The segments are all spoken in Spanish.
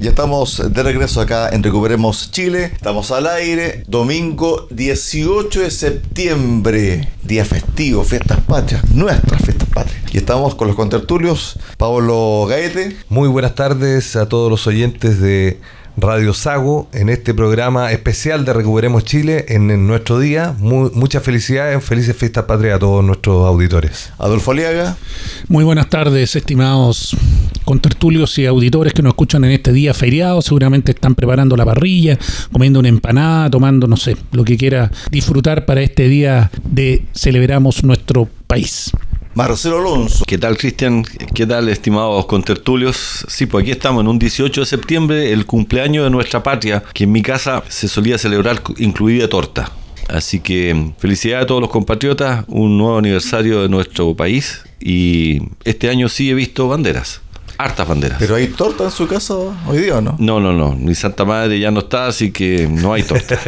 Ya estamos de regreso acá en Recuperemos Chile. Estamos al aire. Domingo 18 de septiembre. Día festivo, fiestas patrias. Nuestras fiestas patrias. Y estamos con los contertulios. Pablo Gaete. Muy buenas tardes a todos los oyentes de Radio Sago en este programa especial de Recuperemos Chile en, en nuestro día. Mu- muchas felicidades, felices fiestas patrias a todos nuestros auditores. Adolfo Aliaga. Muy buenas tardes, estimados contertulios y auditores que nos escuchan en este día feriado. Seguramente están preparando la parrilla, comiendo una empanada, tomando, no sé, lo que quiera disfrutar para este día de celebramos nuestro país. Marcelo Alonso. ¿Qué tal, Cristian? ¿Qué tal, estimados contertulios? Sí, pues aquí estamos en un 18 de septiembre, el cumpleaños de nuestra patria, que en mi casa se solía celebrar incluida torta. Así que felicidades a todos los compatriotas, un nuevo aniversario de nuestro país y este año sí he visto banderas, hartas banderas. Pero hay torta en su casa hoy día, ¿o ¿no? No, no, no, mi Santa Madre ya no está, así que no hay torta.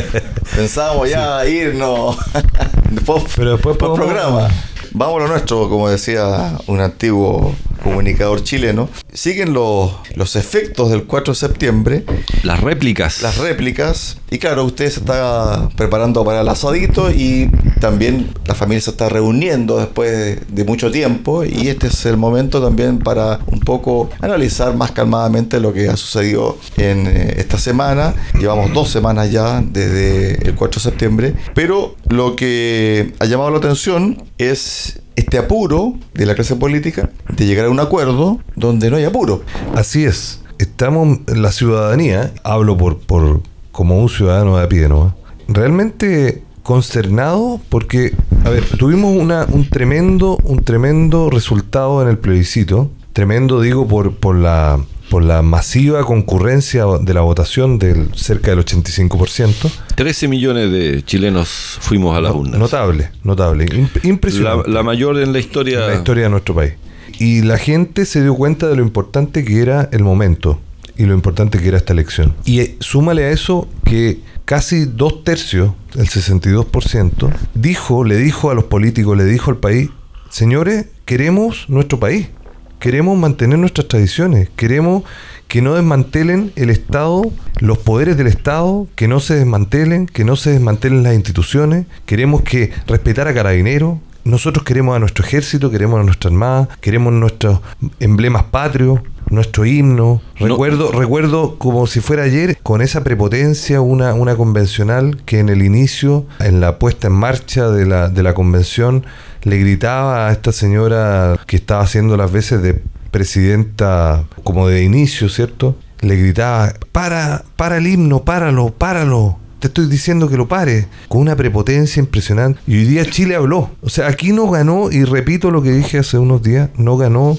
Pensábamos ya irnos. después, Pero después post podemos- programa. Vamos a lo nuestro, como decía un antiguo comunicador chileno. Siguen los, los efectos del 4 de septiembre, Las réplicas. las réplicas. Y claro, usted se está preparando para el asadito y también la familia se está reuniendo después de, de mucho tiempo. Y este es el momento también para un poco analizar más calmadamente lo que ha sucedido en eh, esta semana. Llevamos dos semanas ya desde el 4 de septiembre. Pero lo que ha llamado la atención es este apuro de la clase política de llegar a un acuerdo donde no hay apuro. Así es, estamos en la ciudadanía, hablo por, por como un ciudadano de a pie, ¿no? Realmente consternado porque, a ver, tuvimos una, un tremendo, un tremendo resultado en el plebiscito, tremendo digo por, por la por la masiva concurrencia de la votación del cerca del 85%. 13 millones de chilenos fuimos a las urnas. Notable, notable, La, impresionante. la mayor en la historia. en la historia de nuestro país. Y la gente se dio cuenta de lo importante que era el momento y lo importante que era esta elección. Y eh, súmale a eso que casi dos tercios, el 62%, dijo, le dijo a los políticos, le dijo al país, señores, queremos nuestro país, queremos mantener nuestras tradiciones, queremos que no desmantelen el Estado, los poderes del Estado, que no se desmantelen, que no se desmantelen las instituciones, queremos que respetar a carabineros, nosotros queremos a nuestro ejército, queremos a nuestra armada, queremos nuestros emblemas patrios, nuestro himno. No. Recuerdo, recuerdo como si fuera ayer, con esa prepotencia, una, una convencional que en el inicio, en la puesta en marcha de la, de la convención, le gritaba a esta señora que estaba haciendo las veces de presidenta como de inicio, ¿cierto? Le gritaba, para, para el himno, páralo, páralo. Te estoy diciendo que lo pare, con una prepotencia impresionante. Y hoy día Chile habló. O sea, aquí no ganó, y repito lo que dije hace unos días, no ganó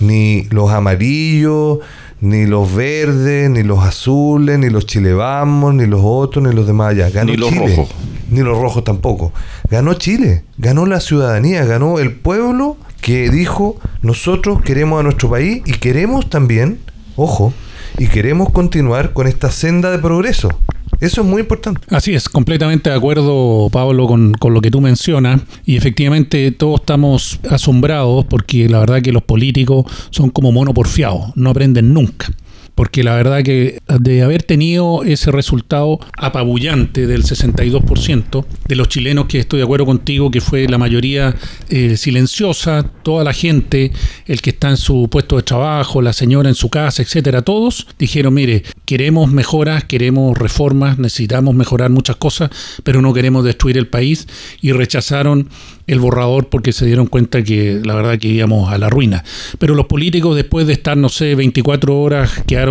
ni los amarillos, ni los verdes, ni los azules, ni los chilevamos, ni los otros, ni los demás allá. Ganó Ni los Chile. rojos. Ni los rojos tampoco. Ganó Chile, ganó la ciudadanía, ganó el pueblo que dijo, nosotros queremos a nuestro país y queremos también, ojo, y queremos continuar con esta senda de progreso. Eso es muy importante. Así es, completamente de acuerdo, Pablo, con, con lo que tú mencionas. Y efectivamente todos estamos asombrados porque la verdad que los políticos son como mono porfiados, no aprenden nunca. Porque la verdad que de haber tenido ese resultado apabullante del 62% de los chilenos, que estoy de acuerdo contigo, que fue la mayoría eh, silenciosa, toda la gente, el que está en su puesto de trabajo, la señora en su casa, etcétera, todos dijeron, mire, queremos mejoras, queremos reformas, necesitamos mejorar muchas cosas, pero no queremos destruir el país y rechazaron el borrador porque se dieron cuenta que la verdad que íbamos a la ruina. Pero los políticos después de estar, no sé, 24 horas, quedaron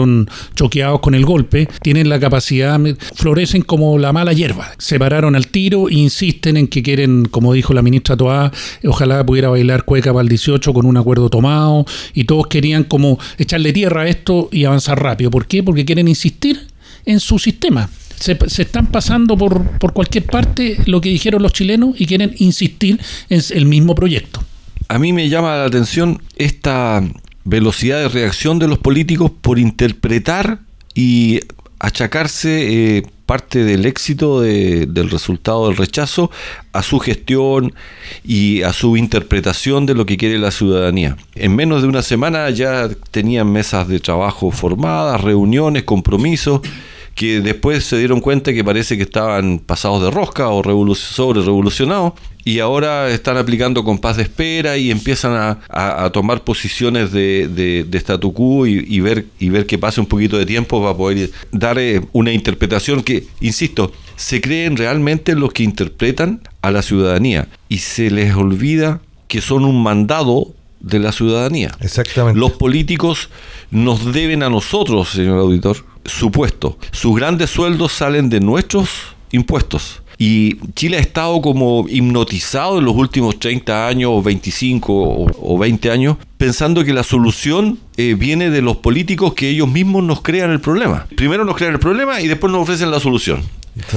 choqueados con el golpe, tienen la capacidad, florecen como la mala hierba. Se pararon al tiro e insisten en que quieren, como dijo la ministra Toá, ojalá pudiera bailar cueca para el 18 con un acuerdo tomado y todos querían como echarle tierra a esto y avanzar rápido. ¿Por qué? Porque quieren insistir en su sistema. Se, se, están pasando por, por cualquier parte lo que dijeron los chilenos y quieren insistir en el mismo proyecto. A mí me llama la atención esta velocidad de reacción de los políticos por interpretar y achacarse eh, parte del éxito de, del resultado del rechazo a su gestión y a su interpretación de lo que quiere la ciudadanía. En menos de una semana ya tenían mesas de trabajo formadas, reuniones, compromisos que después se dieron cuenta que parece que estaban pasados de rosca o sobre revolucionados y ahora están aplicando compás de espera y empiezan a, tomar posiciones de, de, statu quo y, ver, y ver que pase un poquito de tiempo para poder dar eh, una interpretación que, insisto, se creen realmente los que interpretan a la ciudadanía y se les olvida que son un mandado de la ciudadanía. Exactamente. Los políticos nos deben a nosotros, señor auditor, su puesto. Sus grandes sueldos salen de nuestros impuestos. Y Chile ha estado como hipnotizado en los últimos 30 años, o 25 o, 20 años, pensando que la solución eh, viene de los políticos que ellos mismos nos crean el problema. Primero nos crean el problema y después nos ofrecen la solución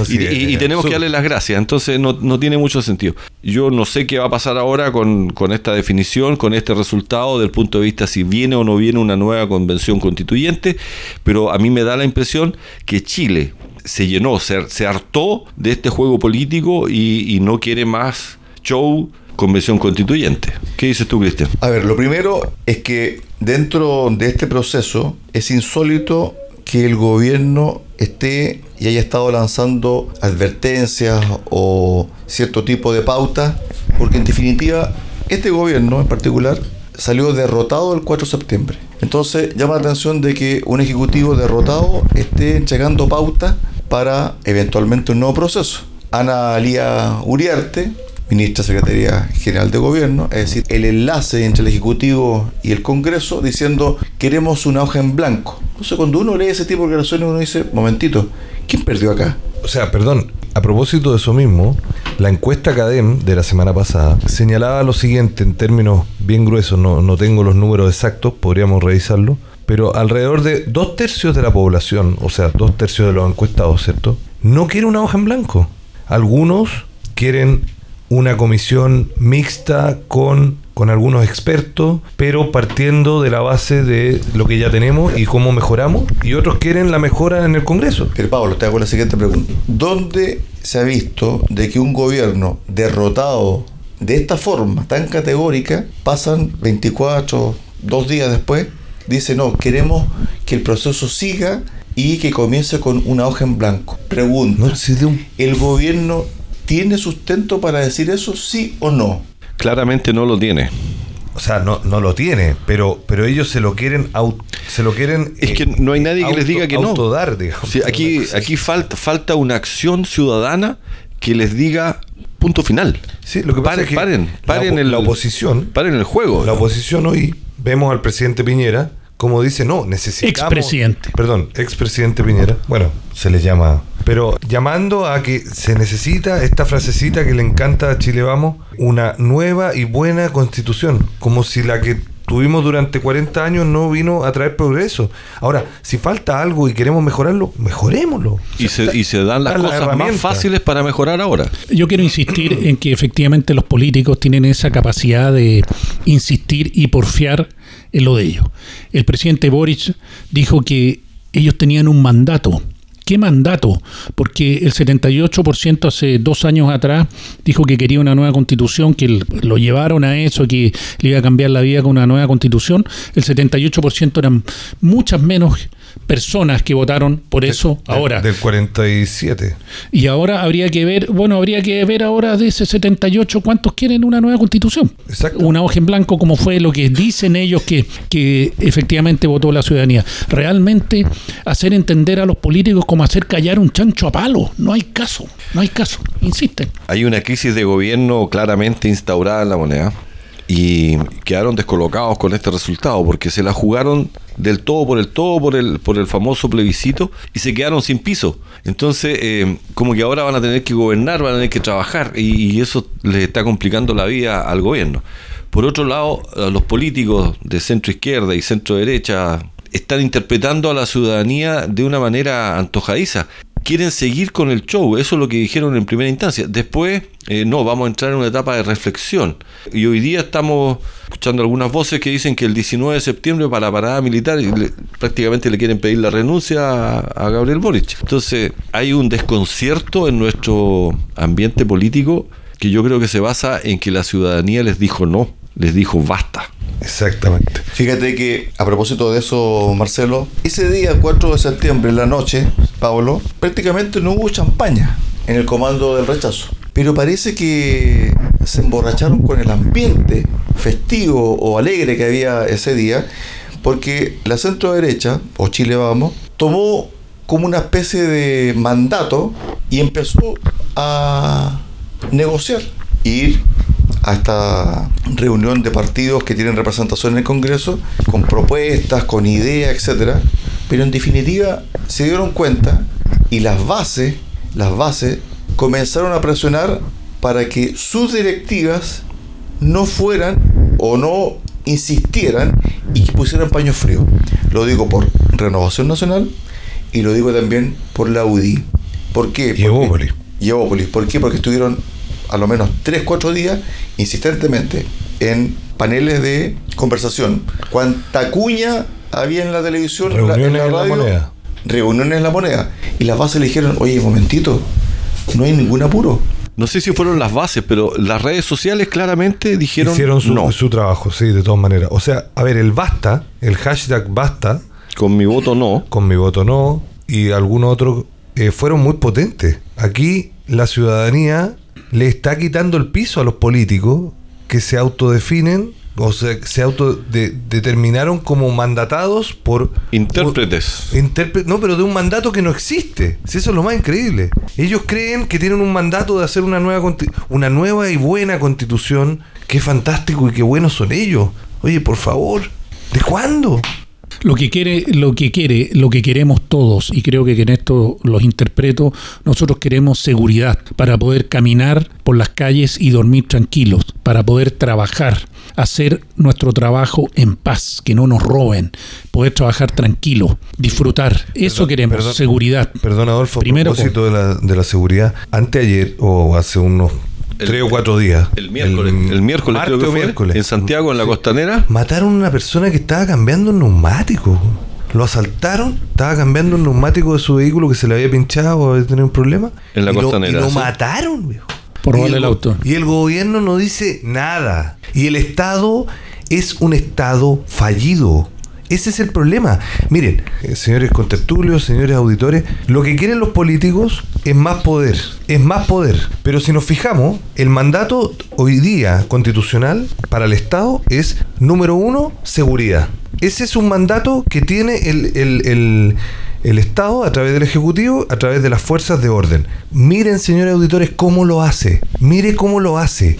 y, tenemos que darle las gracias, entonces no, tiene mucho sentido. Yo no sé qué va a pasar ahora con, esta definición, con este resultado, del punto de vista si viene o no viene una nueva convención constituyente, pero a mí me da la impresión que Chile se llenó, se, hartó de este juego político y, y no quiere más show convención constituyente. ¿Qué dices tú, Cristian? A ver, lo primero es que dentro de este proceso es insólito que el gobierno esté y haya estado lanzando advertencias o cierto tipo de pautas, porque en definitiva este gobierno en particular salió derrotado el 4 de septiembre. Entonces llama la atención de que un ejecutivo derrotado esté entregando pautas para eventualmente un nuevo proceso. Ana Alía Uriarte, ministra Secretaría General de Gobierno, es decir, el enlace entre el Ejecutivo y el Congreso diciendo queremos una hoja en blanco. Entonces cuando uno lee ese tipo de declaraciones uno dice, momentito, ¿quién perdió acá? O sea, perdón, a propósito de eso mismo, la encuesta CADEM de la semana pasada señalaba lo siguiente en términos bien gruesos, no, no tengo los números exactos, podríamos revisarlo, pero alrededor de dos tercios de la población, o sea, dos tercios de los encuestados, ¿cierto? No quiere una hoja en blanco. Algunos quieren una comisión mixta con, con algunos expertos, pero partiendo de la base de lo que ya tenemos y cómo mejoramos, y otros quieren la mejora en el Congreso. Pero Pablo, te hago la siguiente pregunta. ¿Dónde se ha visto de que un gobierno derrotado de esta forma tan categórica, pasan 24, dos días después, dice, no, queremos que el proceso siga y que comience con una hoja en blanco. Pregunta, ¿el gobierno ¿Tiene sustento para decir eso, sí o no? Claramente no lo tiene. O sea, no, no lo tiene, pero, pero ellos se lo quieren se lo quieren Es que no hay nadie que les diga que no. digamos. aquí aquí falta, falta una acción ciudadana que les diga punto final. Sí, lo que pasa es que paren, paren la, el, la oposición, paren el juego. La oposición hoy vemos al presidente Piñera como dice, no, necesitamos... Expresidente. Perdón, expresidente Piñera. Bueno, se le llama... Pero llamando a que se necesita esta frasecita que le encanta a Chile Vamos, una nueva y buena constitución, como si la que tuvimos durante 40 años no vino a traer progreso. Ahora, si falta algo y queremos mejorarlo, mejorémoslo. Y se, y se dan las cosas más fáciles para mejorar ahora. Yo quiero insistir en que efectivamente los políticos tienen esa capacidad de insistir y porfiar en lo de ellos. El presidente Boric dijo que ellos tenían un mandato. ¿Qué mandato? Porque el 78% hace dos años atrás dijo que quería una nueva constitución, que lo llevaron a eso, que le iba a cambiar la vida con una nueva constitución. El 78% eran muchas menos personas que votaron por eso ahora. Del 47. Y ahora habría que ver, bueno, habría que ver ahora de ese 78 cuántos quieren una nueva constitución. Exacto. Una hoja en blanco como fue lo que dicen ellos que, que efectivamente votó la ciudadanía. Realmente hacer entender a los políticos como hacer callar un chancho a palo. No hay caso, no hay caso, insisten. Hay una crisis de gobierno claramente instaurada en la moneda y quedaron descolocados con este resultado porque se la jugaron del todo por el todo por el por el famoso plebiscito y se quedaron sin piso entonces eh, como que ahora van a tener que gobernar van a tener que trabajar y, eso les está complicando la vida al gobierno por otro lado los políticos de centro izquierda y centro derecha están interpretando a la ciudadanía de una manera antojadiza. Quieren seguir con el show, eso es lo que dijeron en primera instancia. Después, eh, no, vamos a entrar en una etapa de reflexión. Y hoy día estamos escuchando algunas voces que dicen que el 19 de septiembre para la parada militar prácticamente le quieren pedir la renuncia a, Gabriel Boric. Entonces, hay un desconcierto en nuestro ambiente político que yo creo que se basa en que la ciudadanía les dijo no, les dijo basta. Exactamente. Fíjate que a propósito de eso, Marcelo, ese día 4 de septiembre en la noche, Pablo, prácticamente no hubo champaña en el comando del rechazo. Pero parece que se emborracharon con el ambiente festivo o alegre que había ese día, porque la centro derecha, o Chile Vamos, tomó como una especie de mandato y empezó a negociar, ir a esta reunión de partidos que tienen representación en el Congreso, con propuestas, con ideas, etcétera, pero en definitiva se dieron cuenta y las bases, las bases comenzaron a presionar para que sus directivas no fueran o no insistieran y que pusieran paños fríos. Lo digo por Renovación Nacional y lo digo también por la UDI. ¿Por qué? Y Evópolis. ¿Por qué? Porque estuvieron a lo menos 3, 4 días insistentemente en paneles de conversación. Cuánta cuña había en la televisión, reuniones en la, radio, la moneda. Reuniones en la moneda. Y las bases le dijeron, oye, momentito, no hay ningún apuro. No sé si fueron las bases, pero las redes sociales claramente dijeron Hicieron su, su trabajo, sí, de todas maneras. O sea, a ver, el basta, el hashtag basta. Con mi voto no. Con mi voto no. Y algunos otros eh, fueron muy potentes. Aquí la ciudadanía le está quitando el piso a los políticos que se autodefinen o sea, se autodeterminaron como mandatados por intérpretes. no, pero de un mandato que no existe. eso es lo más increíble. Ellos creen que tienen un mandato de hacer una nueva una nueva y buena constitución. Qué fantástico y qué buenos son ellos. Oye, por favor, ¿de cuándo? Lo que quiere, lo que quiere, lo que queremos todos, y creo que en esto los interpreto, nosotros queremos seguridad para poder caminar por las calles y dormir tranquilos, para poder trabajar, hacer nuestro trabajo en paz, que no nos roben, poder trabajar tranquilo, disfrutar. Eso queremos, seguridad. Perdón, Adolfo, Primero, a propósito de la, de la seguridad, anteayer o hace unos tres o cuatro días. El miércoles. El, miércoles, creo que fue, miércoles. En Santiago, en la costanera. Mataron a una persona que estaba cambiando un neumático. Lo asaltaron, estaba cambiando un neumático de su vehículo que se le había pinchado o había tenido un problema. En la costanera. Lo, y lo mataron, viejo. Por robarle el, auto. Y el gobierno no dice nada. Y el Estado es un Estado fallido. Ese es el problema. Miren, eh, señores contertulios, señores auditores, lo que quieren los políticos es más poder, es más poder. Pero si nos fijamos, el mandato hoy día constitucional para el Estado es, número uno, seguridad. Ese es un mandato que tiene el, el Estado a través del Ejecutivo, a través de las fuerzas de orden. Miren, señores auditores, cómo lo hace. Mire cómo lo hace.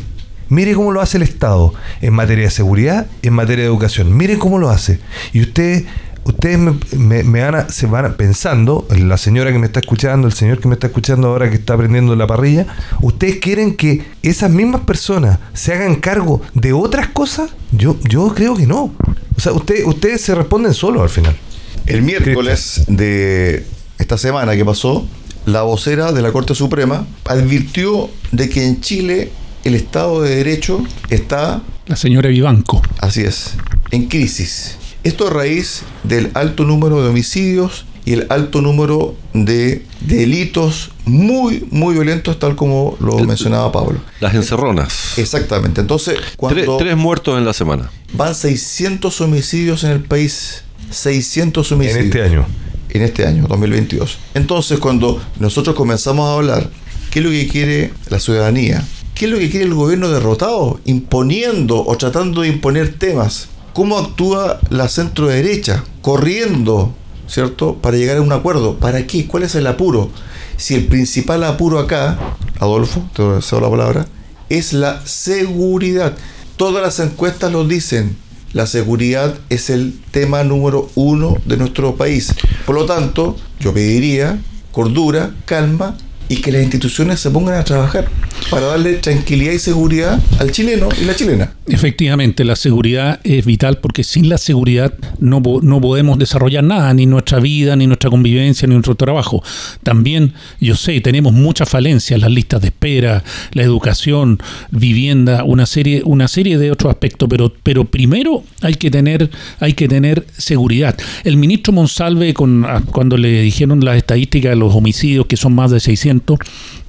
Mire cómo lo hace el Estado en materia de seguridad, en materia de educación. Mire cómo lo hace. Y ustedes, ustedes me, van se van pensando, la señora que me está escuchando, el señor que me está escuchando ahora que está aprendiendo la parrilla, ustedes quieren que esas mismas personas se hagan cargo de otras cosas? Yo, yo creo que no. O sea, ustedes, ustedes se responden solos al final. El miércoles de esta semana que pasó, la vocera de la Corte Suprema advirtió de que en Chile el Estado de Derecho está... La señora Vivanco. Así es, en crisis. Esto a raíz del alto número de homicidios y el alto número de delitos muy, muy violentos, tal como lo mencionaba Pablo. Las encerronas. Exactamente. Entonces, cuando... Tres, muertos en la semana. Van 600 homicidios en el país. 600 homicidios. En este año. En este año, 2022. Entonces, cuando nosotros comenzamos a hablar, ¿qué es lo que quiere la ciudadanía? ¿Qué es lo que quiere el gobierno derrotado? Imponiendo o tratando de imponer temas. ¿Cómo actúa la centro derecha? Corriendo, ¿cierto? Para llegar a un acuerdo. ¿Para qué? ¿Cuál es el apuro? Si el principal apuro acá, Adolfo, te cedo la palabra, es la seguridad. Todas las encuestas lo dicen. La seguridad es el tema número uno de nuestro país. Por lo tanto, yo pediría cordura, calma y que las instituciones se pongan a trabajar. para darle tranquilidad y seguridad al chileno y la chilena. Efectivamente, la seguridad es vital porque sin la seguridad no, no podemos desarrollar nada, ni nuestra vida, ni nuestra convivencia, ni nuestro trabajo. También, yo sé, tenemos muchas falencias, las listas de espera, la educación, vivienda, una serie, una serie de otros aspectos, pero, pero primero hay que tener, hay que tener seguridad. El ministro Monsalve, con, cuando le dijeron las estadísticas de los homicidios, que son más de 600,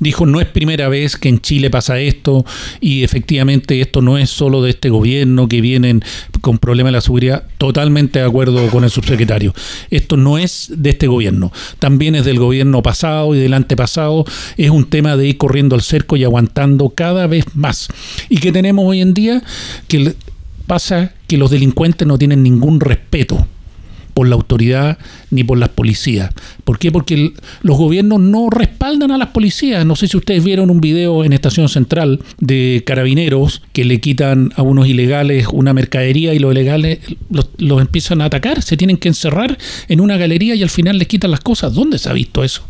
dijo, no es primera vez que en Chile pasa esto y efectivamente esto no es solo de este gobierno que vienen con problemas de la seguridad. Totalmente de acuerdo con el subsecretario. Esto no es de este gobierno, también es del gobierno pasado y del antepasado. Es un tema de ir corriendo al cerco y aguantando cada vez más. Y que tenemos hoy en día que pasa que los delincuentes no tienen ningún respeto por la autoridad ni por las policías. ¿Por qué? Porque los gobiernos no respaldan a las policías. No sé si ustedes vieron un video en Estación Central de carabineros que le quitan a unos ilegales una mercadería y los ilegales los, los empiezan a atacar. Se tienen que encerrar en una galería y al final les quitan las cosas. ¿Dónde se ha visto eso?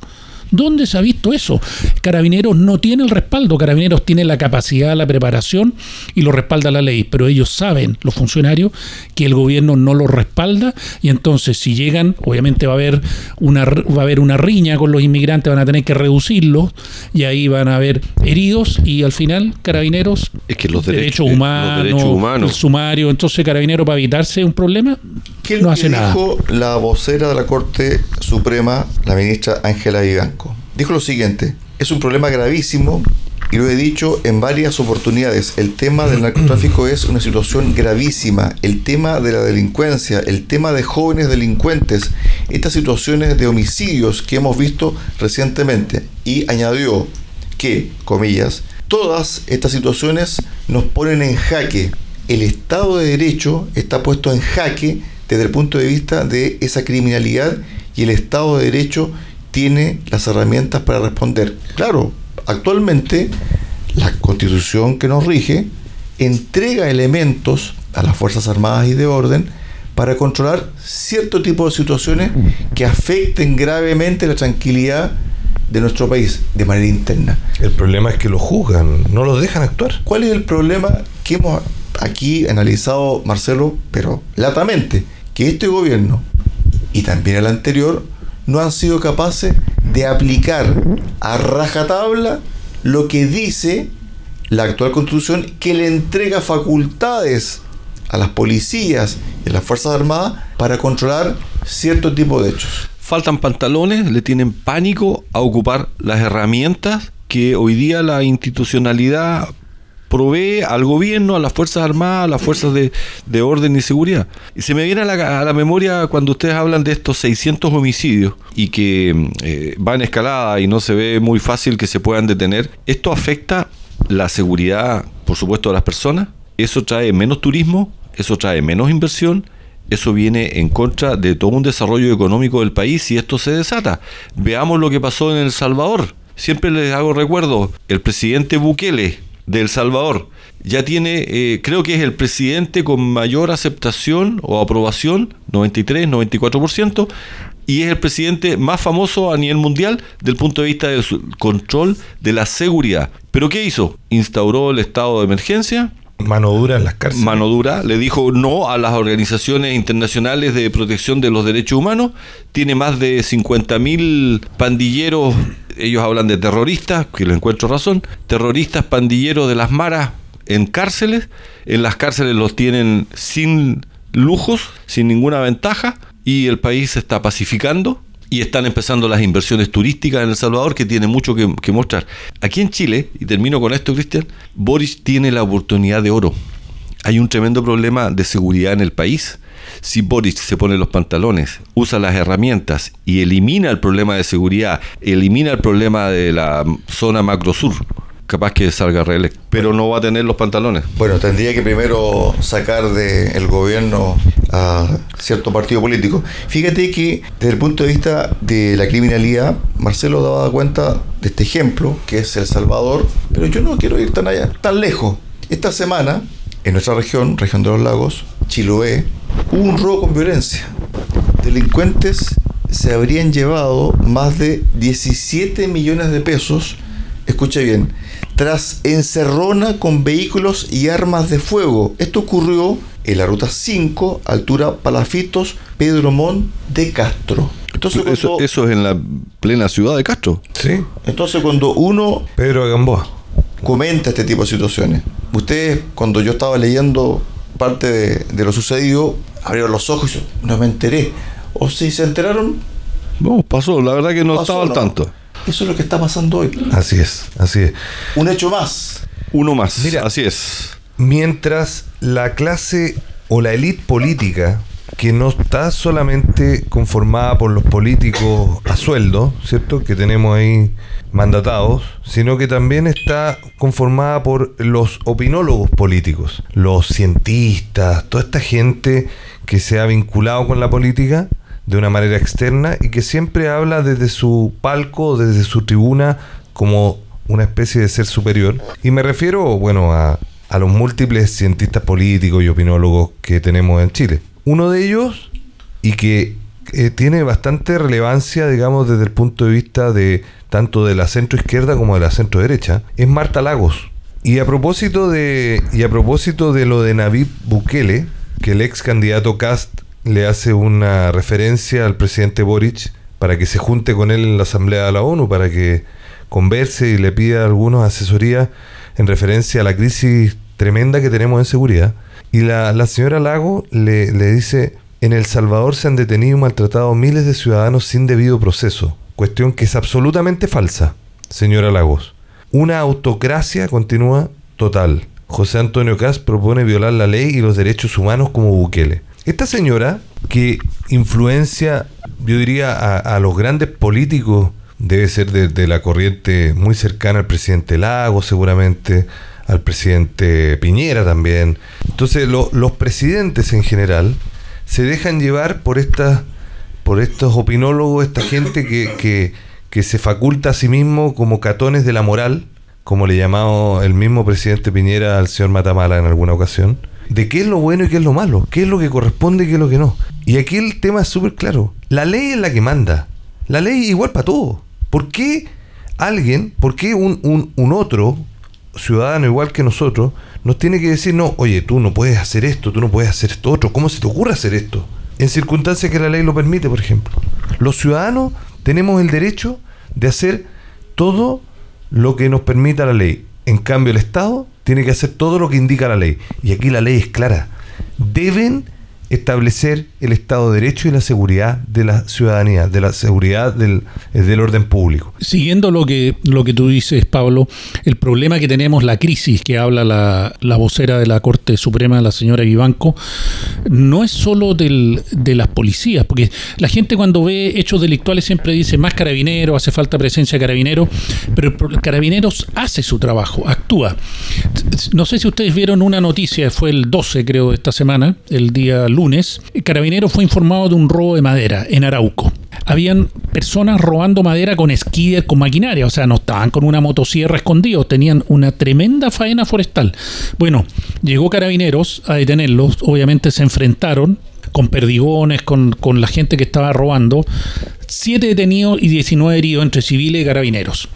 ¿Dónde se ha visto eso? Carabineros no tiene el respaldo, Carabineros tiene la capacidad, la preparación y lo respalda la ley, pero ellos saben, los funcionarios, que el gobierno no lo respalda y entonces si llegan, obviamente va a haber una, va a haber una riña con los inmigrantes, van a tener que reducirlos y ahí van a haber heridos y al final Carabineros, es que los derechos, humanos, el sumario, entonces Carabineros para evitarse un problema, ¿Qué no hace nada. dijo la vocera de la Corte Suprema, la ministra Ángela Vivanco? Dijo lo siguiente, es un problema gravísimo y lo he dicho en varias oportunidades, el tema del narcotráfico es una situación gravísima, el tema de la delincuencia, el tema de jóvenes delincuentes, estas situaciones de homicidios que hemos visto recientemente. Y añadió que, comillas, todas estas situaciones nos ponen en jaque. El Estado de Derecho está puesto en jaque desde el punto de vista de esa criminalidad y el Estado de Derecho tiene las herramientas para responder. Claro, actualmente la constitución que nos rige entrega elementos a las Fuerzas Armadas y de orden para controlar cierto tipo de situaciones que afecten gravemente la tranquilidad de nuestro país de manera interna. El problema es que lo juzgan, no los dejan actuar. ¿Cuál es el problema que hemos aquí analizado, Marcelo, pero latamente? que este gobierno y también el anterior no han sido capaces de aplicar a rajatabla lo que dice la actual constitución que le entrega facultades a las policías y a las Fuerzas Armadas para controlar cierto tipo de hechos. Faltan pantalones, le tienen pánico a ocupar las herramientas que hoy día la institucionalidad provee al gobierno, a las Fuerzas Armadas, a las fuerzas de, orden y seguridad. Y se me viene a la, memoria cuando ustedes hablan de estos 600 homicidios y que eh, van escalada y no se ve muy fácil que se puedan detener. Esto afecta la seguridad, por supuesto, de las personas. Eso trae menos turismo, eso trae menos inversión, eso viene en contra de todo un desarrollo económico del país y esto se desata. Veamos lo que pasó en El Salvador. Siempre les hago recuerdo, el presidente Bukele de El Salvador. Ya tiene, eh, creo que es el presidente con mayor aceptación o aprobación, 93, 94%, y es el presidente más famoso a nivel mundial del punto de vista del control de la seguridad. ¿Pero qué hizo? Instauró el estado de emergencia, Mano dura en las cárceles. Mano dura, le dijo no a las organizaciones internacionales de protección de los derechos humanos. Tiene más de 50.000 pandilleros, ellos hablan de terroristas, que le encuentro razón, terroristas pandilleros de las maras en cárceles. En las cárceles los tienen sin lujos, sin ninguna ventaja, y el país se está pacificando y están empezando las inversiones turísticas en El Salvador que tiene mucho que, mostrar. Aquí en Chile, y termino con esto, Cristian, Boris tiene la oportunidad de oro. Hay un tremendo problema de seguridad en el país. Si Boris se pone los pantalones, usa las herramientas y elimina el problema de seguridad, elimina el problema de la zona macro sur, capaz que salga reelecto. Pero no va a tener los pantalones. Bueno, tendría que primero sacar del gobierno a cierto partido político. Fíjate que desde el punto de vista de la criminalidad, Marcelo daba cuenta de este ejemplo, que es El Salvador, pero yo no quiero ir tan allá, tan lejos. Esta semana, en nuestra región, región de los lagos, Chiloé, hubo un robo con violencia. Delincuentes se habrían llevado más de 17 millones de pesos, escuche bien, tras encerrona con vehículos y armas de fuego. Esto ocurrió en la ruta 5, altura Palafitos, Pedro Montt de Castro. Entonces, eso, eso, es en la plena ciudad de Castro. Sí. Entonces, cuando uno. Pedro Gamboa. Comenta este tipo de situaciones. Ustedes, cuando yo estaba leyendo parte de, lo sucedido, abrieron los ojos y no me enteré. O si se enteraron. No, pasó. La verdad que no estaba al tanto. Eso es lo que está pasando hoy. Así es, así es. Un hecho más. Uno más. Mira, así es. Mientras la clase o la élite política, que no está solamente conformada por los políticos a sueldo, ¿cierto? Que tenemos ahí mandatados, sino que también está conformada por los opinólogos políticos, los cientistas, toda esta gente que se ha vinculado con la política de una manera externa y que siempre habla desde su palco, desde su tribuna, como una especie de ser superior. Y me refiero, bueno, a, a los múltiples cientistas políticos y opinólogos que tenemos en Chile. Uno de ellos, y que eh, tiene bastante relevancia, digamos, desde el punto de vista de tanto de la centro izquierda como de la centro derecha, es Marta Lagos. Y a propósito de, y a propósito de lo de Navid Bukele, que el ex candidato Cast le hace una referencia al presidente Boric para que se junte con él en la Asamblea de la ONU, para que converse y le pida algunas asesorías en referencia a la crisis tremenda que tenemos en seguridad. Y la, señora Lago le, le dice, en El Salvador se han detenido y maltratado miles de ciudadanos sin debido proceso, cuestión que es absolutamente falsa, señora Lagos. Una autocracia continúa total. José Antonio Cas propone violar la ley y los derechos humanos como Bukele. Esta señora que influencia, yo diría, a, los grandes políticos, debe ser de, la corriente muy cercana al presidente Lago, seguramente, al presidente Piñera también. Entonces, los presidentes en general se dejan llevar por por estos opinólogos, esta gente que, que, que se faculta a sí mismo como catones de la moral, como le llamaba el mismo presidente Piñera al señor Matamala en alguna ocasión de qué es lo bueno y qué es lo malo, qué es lo que corresponde y qué es lo que no. Y aquí el tema es súper claro. La ley es la que manda. La ley igual para todos. ¿Por qué alguien, por qué un, un, otro ciudadano igual que nosotros nos tiene que decir, no, oye, tú no puedes hacer esto, tú no puedes hacer esto otro, ¿cómo se te ocurre hacer esto? En circunstancias que la ley lo permite, por ejemplo. Los ciudadanos tenemos el derecho de hacer todo lo que nos permita la ley. En cambio, el Estado tiene que hacer todo lo que indica la ley. Y aquí la ley es clara. Deben establecer el Estado de Derecho y la seguridad de la ciudadanía, de la seguridad del, del, orden público. Siguiendo lo que, lo que tú dices, Pablo, el problema que tenemos, la crisis que habla la, la vocera de la Corte Suprema, la señora Vivanco, no es solo del, de las policías, porque la gente cuando ve hechos delictuales siempre dice más carabineros, hace falta presencia de carabineros, pero el carabineros hace su trabajo, actúa. No sé si ustedes vieron una noticia, fue el 12 creo de esta semana, el día lunes, lunes, Fue informado de un robo de madera en Arauco. Habían personas robando madera con esquí, con maquinaria, o sea, no estaban con una motosierra escondidos, tenían una tremenda faena forestal. Bueno, llegó Carabineros a detenerlos, obviamente se enfrentaron con perdigones, con, con la gente que estaba robando. Siete detenidos y 19 heridos entre civiles y carabineros.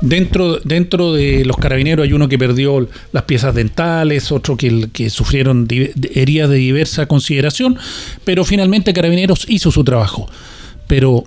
Dentro, dentro de los carabineros hay uno que perdió las piezas dentales, otro que, que sufrieron heridas de diversa consideración, pero finalmente Carabineros hizo su trabajo. Pero,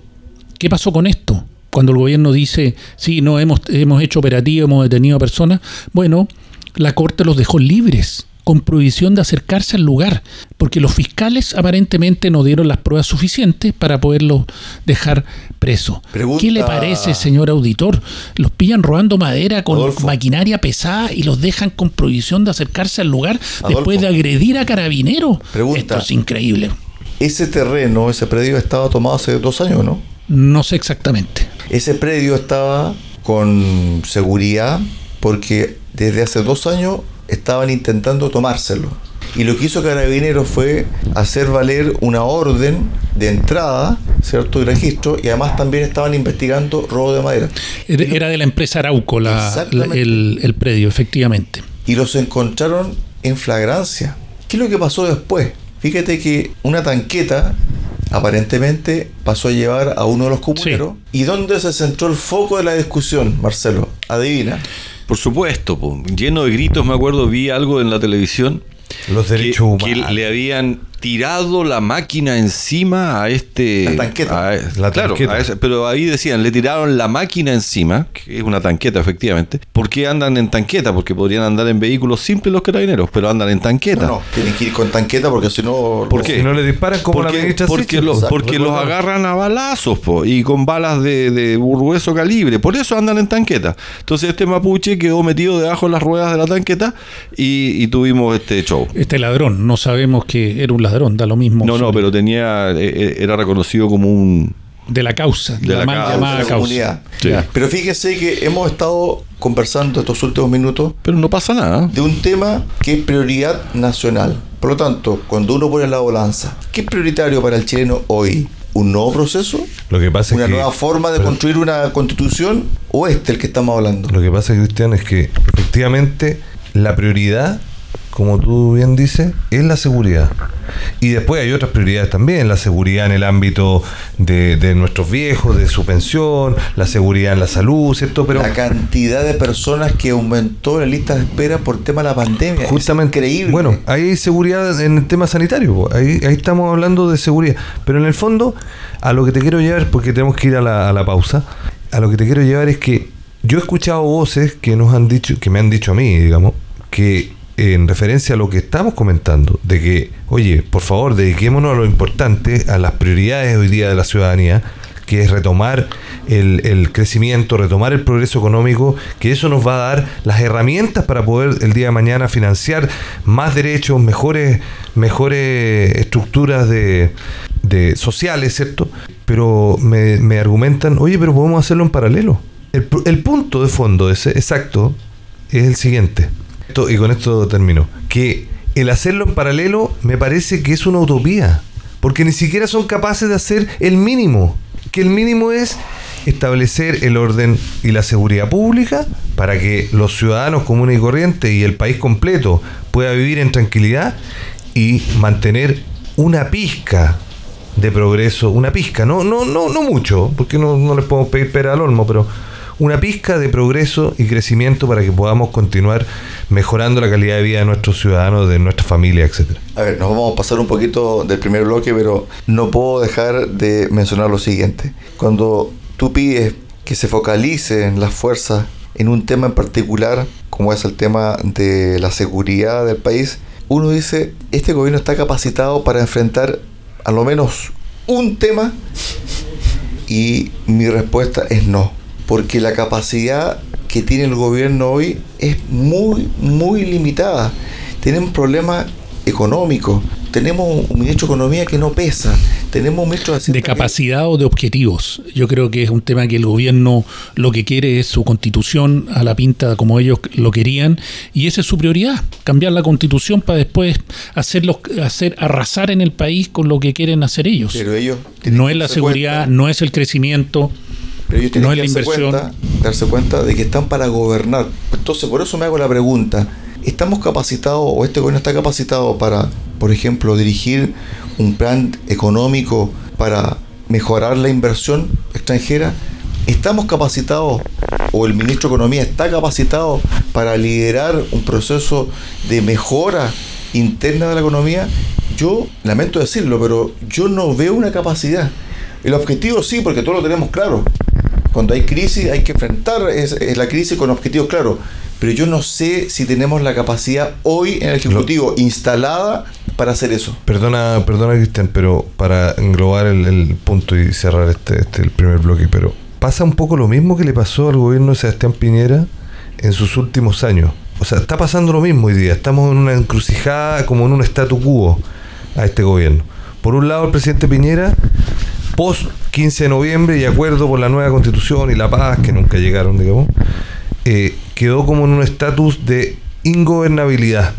¿qué pasó con esto? Cuando el gobierno dice, sí, no, hemos, hemos hecho operativo, hemos detenido a personas, bueno, la Corte los dejó libres con prohibición de acercarse al lugar, porque los fiscales aparentemente no dieron las pruebas suficientes para poderlos dejar preso. ¿Qué le parece, señor auditor? Los pillan robando madera con maquinaria pesada y los dejan con prohibición de acercarse al lugar después de agredir a carabineros. Esto es increíble. Ese terreno, ese predio estaba tomado hace dos años, ¿no? No sé exactamente. Ese predio estaba con seguridad porque desde hace dos años estaban intentando tomárselo. Y lo que hizo Carabineros fue hacer valer una orden de entrada, ¿cierto? Y registro, y además también estaban investigando robo de madera. Era de la empresa Arauco el, el predio, efectivamente. Y los encontraron en flagrancia. ¿Qué es lo que pasó después? Fíjate que una tanqueta aparentemente pasó a llevar a uno de los comuneros. ¿Y dónde se centró el foco de la discusión, Marcelo? Adivina. Por supuesto, po. lleno de gritos, me acuerdo, vi algo en la televisión Los que, derechos humanos. que le habían tirado la máquina encima a este. La tanqueta. a- La claro, tanqueta. a ese- pero ahí decían, le tiraron la máquina encima, que es una tanqueta efectivamente. ¿Por qué andan en tanqueta? Porque podrían andar en vehículos simples los carabineros, pero andan en tanqueta. No, tienen que ir con tanqueta porque si no. ¿Por no- qué? Si no le disparan como la porque ministra porque, los, po. porque los agarran a balazos po, y con balas de, de grueso calibre. Por eso andan en tanqueta. Entonces este mapuche quedó metido debajo de las ruedas de la tanqueta y, y tuvimos este show. Este ladrón, no sabemos que era un ladrón, da lo mismo. No, no, pero tenía eh, eh, era reconocido como un De la causa, de, De la, la mal causa, de llamada la causa. comunidad. Sí. Ya. Pero fíjese que hemos estado conversando estos últimos minutos pero no pasa nada. de un tema que es prioridad nacional. Por lo tanto, cuando uno pone la balanza, ¿qué es prioritario para el chileno hoy? ¿Un nuevo proceso? Lo que pasa ¿Una es que. nueva forma de pero- construir una constitución? ¿O este el que estamos hablando? Lo que pasa, Cristian, es que efectivamente la prioridad, como tú bien dices, es la seguridad. Y después hay otras prioridades también, la seguridad en el ámbito de, de nuestros viejos, de su pensión, la seguridad en la salud, ¿cierto? Pero la cantidad de personas que aumentó en la lista de espera por tema de la pandemia. justamente, Es increíble. bueno, hay seguridad en el tema sanitario, ahí, ahí estamos hablando de seguridad. Pero en el fondo, a lo que te quiero llevar, porque tenemos que ir a la, a la pausa, a lo que te quiero llevar es que yo he escuchado voces que nos han dicho, que me han dicho a mí, digamos, que en referencia a lo que estamos comentando, de que, oye, por favor, dediquémonos a lo importante, a las prioridades hoy día de la ciudadanía, que es retomar el, el crecimiento, retomar el progreso económico, que eso nos va a dar las herramientas para poder el día de mañana financiar más derechos, mejores, mejores estructuras de, de sociales, ¿cierto? Pero me, me argumentan, oye, pero podemos hacerlo en paralelo. El, el punto de fondo ese, exacto es el siguiente. Y con esto termino. Que el hacerlo en paralelo me parece que es una utopía. Porque ni siquiera son capaces de hacer el mínimo. Que el mínimo es establecer el orden y la seguridad pública para que los ciudadanos comunes y corrientes y el país completo pueda vivir en tranquilidad y mantener una pizca de progreso, una pizca, no, no, no, no mucho, porque no, no les podemos pedir pera al olmo, pero una pizca de progreso y crecimiento para que podamos continuar mejorando la calidad de vida de nuestros ciudadanos, de nuestra familia, etcétera. A ver, nos vamos a pasar un poquito del primer bloque, pero no puedo dejar de mencionar lo siguiente. Cuando tú pides que se focalicen las fuerzas en un tema en particular, como es el tema de la seguridad del país, uno dice, este gobierno está capacitado para enfrentar a lo menos un tema y mi respuesta es no, porque la capacidad que tiene el gobierno hoy es muy, muy limitada. Tenemos problemas económicos, tenemos un ministro de Economía que no pesa, tenemos un ministro de de que- capacidad o de objetivos. Yo creo que es un tema que el gobierno lo que quiere es su constitución a la pinta como ellos lo querían y esa es su prioridad, cambiar la constitución para después hacerlos, hacer arrasar en el país con lo que quieren hacer ellos. Pero ellos tienen no es la seguridad, cuenta- no es el crecimiento, pero ellos tienen no que darse cuenta, darse cuenta de que están para gobernar. Entonces, por eso me hago la pregunta, ¿estamos capacitados o este gobierno está capacitado para, por ejemplo, dirigir un plan económico para mejorar la inversión extranjera? ¿Estamos capacitados o el ministro de Economía está capacitado para liderar un proceso de mejora interna de la economía? Yo lamento decirlo, pero yo no veo una capacidad. El objetivo sí, porque todos lo tenemos claro. Cuando hay crisis hay que enfrentar es- es la crisis con objetivos claros. Pero yo no sé si tenemos la capacidad hoy en el Ejecutivo instalada para hacer eso. Perdona, perdona Cristian, pero para englobar el, el punto y cerrar este, este el primer bloque, pero pasa un poco lo mismo que le pasó al gobierno de Sebastián Piñera en sus últimos años. O sea, está pasando lo mismo hoy día. Estamos en una encrucijada, como en un statu quo a este gobierno. Por un lado, el presidente Piñera, post 15 de noviembre y acuerdo por la nueva constitución y la paz, que nunca llegaron, digamos, eh, quedó como en un estatus de ingobernabilidad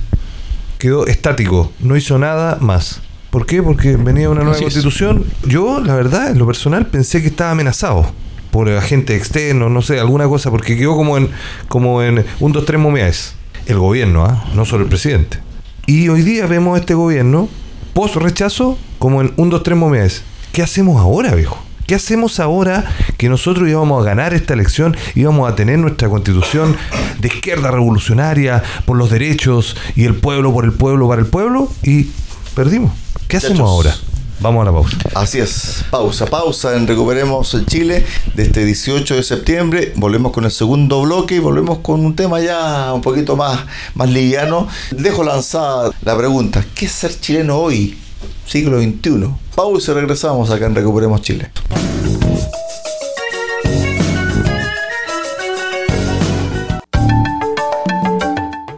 quedó estático, no hizo nada más. ¿Por qué? Porque venía una nueva Así es. constitución. Yo, la verdad, en lo personal, pensé que estaba amenazado por agentes externos, no sé, alguna cosa, porque quedó como en, como en un, dos, tres momiaes. El gobierno, ¿ah? no solo el presidente. Y hoy día vemos a este gobierno, post rechazo, como en un, dos, tres momiaes. ¿Qué hacemos ahora, viejo? ¿Qué hacemos ahora que nosotros íbamos a ganar esta elección, íbamos a tener nuestra constitución de izquierda revolucionaria por los derechos y el pueblo por el pueblo para el pueblo y perdimos? ¿Qué hacemos ahora? Vamos a la pausa. Así es, pausa, pausa en Recuperemos Chile de este 18 de septiembre. Volvemos con el segundo bloque y volvemos con un tema ya un poquito más, más liviano. Dejo lanzada la pregunta, ¿qué es ser chileno hoy, siglo XXI? Pausa y regresamos acá en Recuperemos Chile.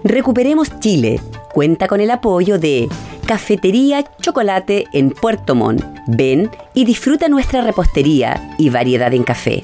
Recuperemos Chile cuenta con el apoyo de Cafetería Chocolate en Puerto Montt. Ven y disfruta nuestra repostería y variedad en café.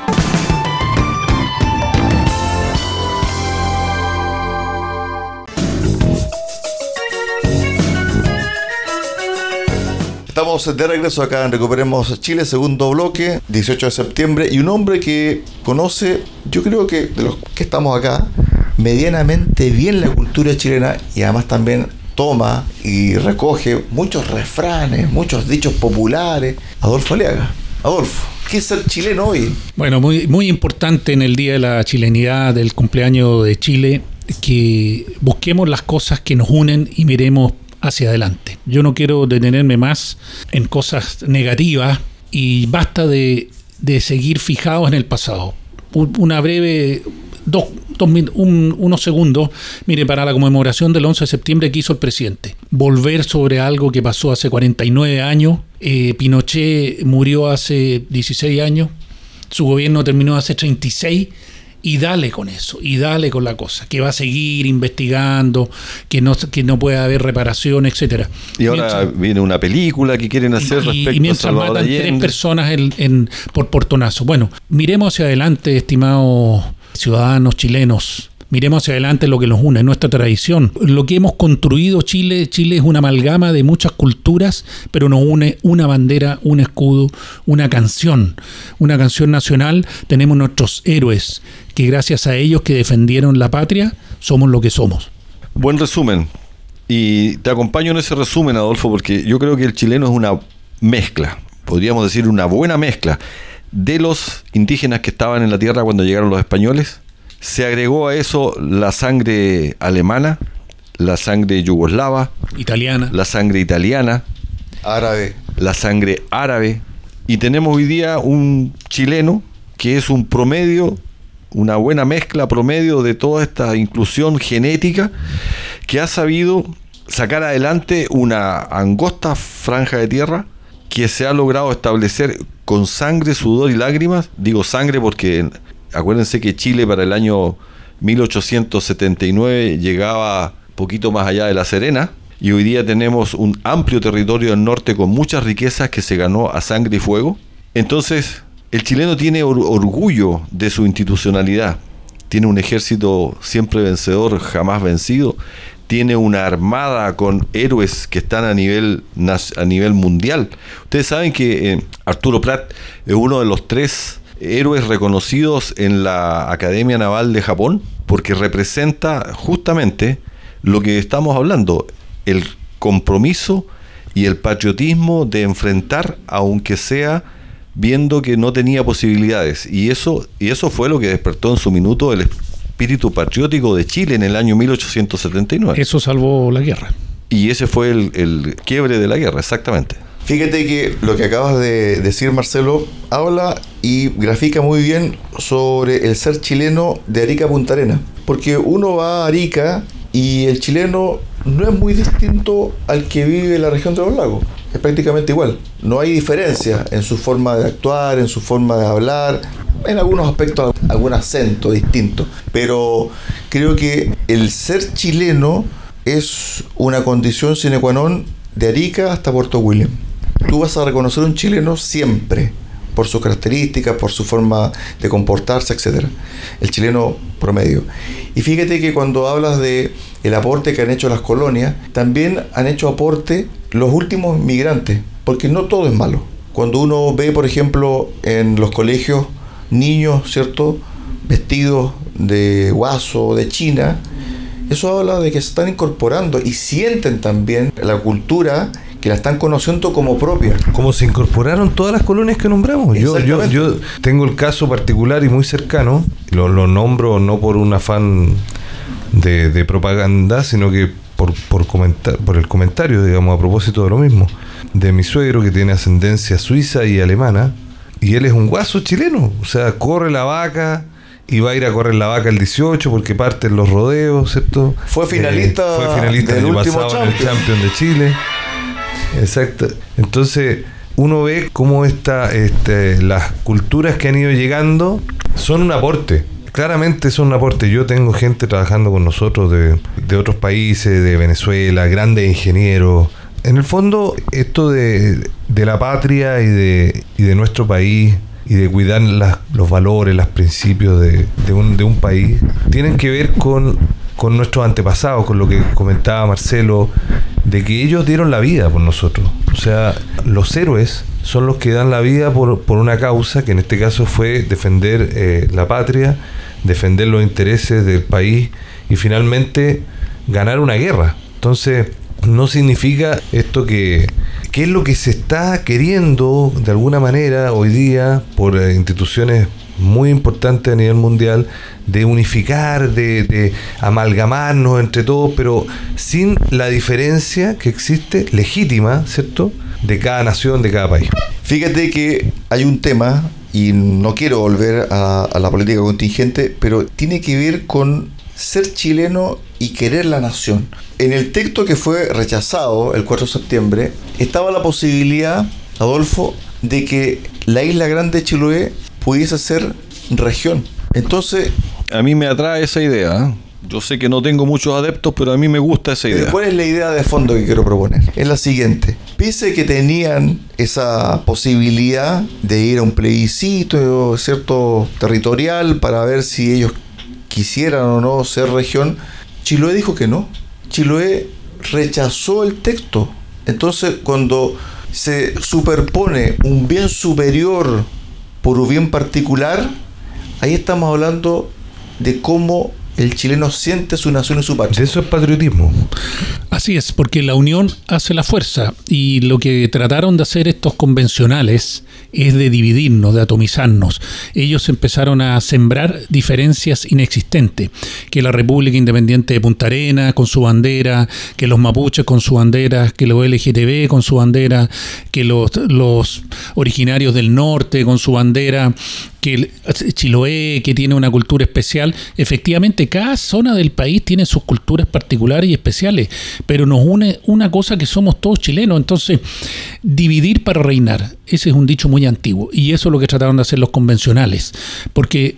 Estamos de regreso acá en Recuperemos Chile, segundo bloque, 18 de septiembre, y un hombre que conoce, yo creo que de los que estamos acá, medianamente bien la cultura chilena y además también toma y recoge muchos refranes, muchos dichos populares. Adolfo Aliaga. Adolfo, ¿qué es ser chileno hoy? Bueno, muy, muy importante en el Día de la Chilenidad, del cumpleaños de Chile, que busquemos las cosas que nos unen y miremos hacia adelante. Yo no quiero detenerme más en cosas negativas y basta de, seguir fijados en el pasado. Una breve, dos, unos segundos, mire, para la conmemoración del 11 de septiembre que hizo el presidente. Volver sobre algo que pasó hace 49 años. Eh, Pinochet murió hace 16 años. Su gobierno terminó hace 36 y dale con eso, y dale con la cosa, que va a seguir investigando, que no, que no puede haber reparación, etcétera. Y ahora viene una película que quieren hacer y, respecto y mientras matan tres personas en, por portonazo. Bueno, miremos hacia adelante, estimados ciudadanos chilenos, miremos hacia adelante lo que nos une, nuestra tradición. Lo que hemos construido Chile, Chile es una amalgama de muchas culturas, pero nos une una bandera, un escudo, una canción, una canción nacional. Tenemos nuestros héroes, que gracias a ellos que defendieron la patria, somos lo que somos. Buen resumen. Y te acompaño en ese resumen, Adolfo, porque yo creo que el chileno es una mezcla, podríamos decir una buena mezcla, de los indígenas que estaban en la tierra cuando llegaron los españoles, se agregó a eso la sangre alemana, la sangre yugoslava, italiana, la sangre italiana, árabe, la sangre árabe. Y tenemos hoy día un chileno que es un promedio, una buena mezcla promedio de toda esta inclusión genética que ha sabido sacar adelante una angosta franja de tierra que se ha logrado establecer con sangre, sudor y lágrimas. Digo sangre porque acuérdense que Chile para el año 1879 llegaba poquito más allá de La Serena y hoy día tenemos un amplio territorio del norte con muchas riquezas que se ganó a sangre y fuego. Entonces, el chileno tiene orgullo de su institucionalidad, tiene un ejército siempre vencedor, jamás vencido, tiene una armada con héroes que están a nivel, a nivel mundial. Ustedes saben que eh, Arturo Prat es uno de los tres héroes reconocidos en la Academia Naval de Japón porque representa justamente lo que estamos hablando, el compromiso y el patriotismo de enfrentar, aunque sea viendo que no tenía posibilidades. Y eso, y eso fue lo que despertó en su minuto el espíritu patriótico de Chile en el año 1879. Eso salvó la guerra. Y ese fue el, el quiebre de la guerra, exactamente. Fíjate que lo que acabas de decir, Marcelo, habla y grafica muy bien sobre el ser chileno de Arica Punta Arena. Porque uno va a Arica y el chileno no es muy distinto al que vive en la región de los lagos. Es prácticamente igual. No hay diferencia en su forma de actuar, en su forma de hablar, en algunos aspectos algún acento distinto. Pero creo que el ser chileno es una condición sine qua non de Arica hasta Puerto William tú vas a reconocer un chileno siempre por sus características, por su forma de comportarse, etc. El chileno promedio. Y fíjate que cuando hablas de el aporte que han hecho las colonias, también han hecho aporte los últimos migrantes, porque no todo es malo. cuando uno ve, por ejemplo, en los colegios niños, ¿cierto? Vestidos de guaso, de china, eso habla de que se están incorporando y sienten también la cultura que la están conociendo como propia. Como se incorporaron todas las colonias que nombramos. Yo, yo, yo tengo el caso particular y muy cercano, lo, lo nombro no por un afán de, de propaganda, sino que por, por, comentar, por el comentario, digamos, a propósito de lo mismo, de mi suegro que tiene ascendencia suiza y alemana, y él es un guaso chileno, o sea, corre la vaca, y va a ir a correr la vaca el 18 porque parten los rodeos, ¿cierto? Fue finalista, eh, fue finalista del el año último pasado en el Champions. Champion de Chile. Exacto. Entonces, uno ve cómo esta, este, las culturas que han ido llegando son un aporte. Claramente son un aporte. Yo tengo gente trabajando con nosotros de, de otros países, de Venezuela, grandes ingenieros. En el fondo, esto de, de la patria y de, y de nuestro país y de cuidar las- los valores, los principios de, de un, de un país, tienen que ver con, con nuestros antepasados, con lo que comentaba Marcelo, de que ellos dieron la vida por nosotros. O sea, los héroes son los que dan la vida por, por una causa, que en este caso fue defender eh, la patria, defender los intereses del país y finalmente ganar una guerra. Entonces, no significa esto que... ¿Qué es lo que se está queriendo de alguna manera hoy día por eh, instituciones muy importantes a nivel mundial de unificar, de, amalgamarnos entre todos, pero sin la diferencia que existe legítima, ¿cierto?, de cada nación, de cada país. Fíjate que hay un tema, y no quiero volver a, la política contingente, pero tiene que ver con ser chileno y querer la nación. En el texto que fue rechazado el 4 de septiembre, estaba la posibilidad, Adolfo, de que la isla grande de pudiese ser región. Entonces, A mí me atrae esa idea. ¿eh? Yo sé que no tengo muchos adeptos, pero a mí me gusta esa idea. ¿cuál es la idea de fondo que quiero proponer? Es la siguiente. Pese que tenían esa posibilidad de ir a un plebiscito, ¿cierto? Territorial para ver si ellos quisieran o no ser región, Chiloé dijo que no. Chiloé rechazó el texto. Entonces, cuando se superpone un bien superior por un bien particular, ahí estamos hablando de cómo el chileno siente su nación y su patria. Eso es patriotismo. Así es, porque la unión hace la fuerza y lo que trataron de hacer estos convencionales es de dividirnos, de atomizarnos. Ellos empezaron a sembrar diferencias inexistentes, que la República Independiente de Punta Arenas con su bandera, que los mapuches con su bandera, que los LGTB con su bandera, que los, los originarios del norte con su bandera, que el- Chiloé, que tiene una cultura especial. Efectivamente, cada zona del país tiene sus culturas particulares y especiales, pero nos une una cosa que somos todos chilenos. Entonces, dividir para reinar, ese es un dicho muy antiguo, y eso es lo que trataron de hacer los convencionales, porque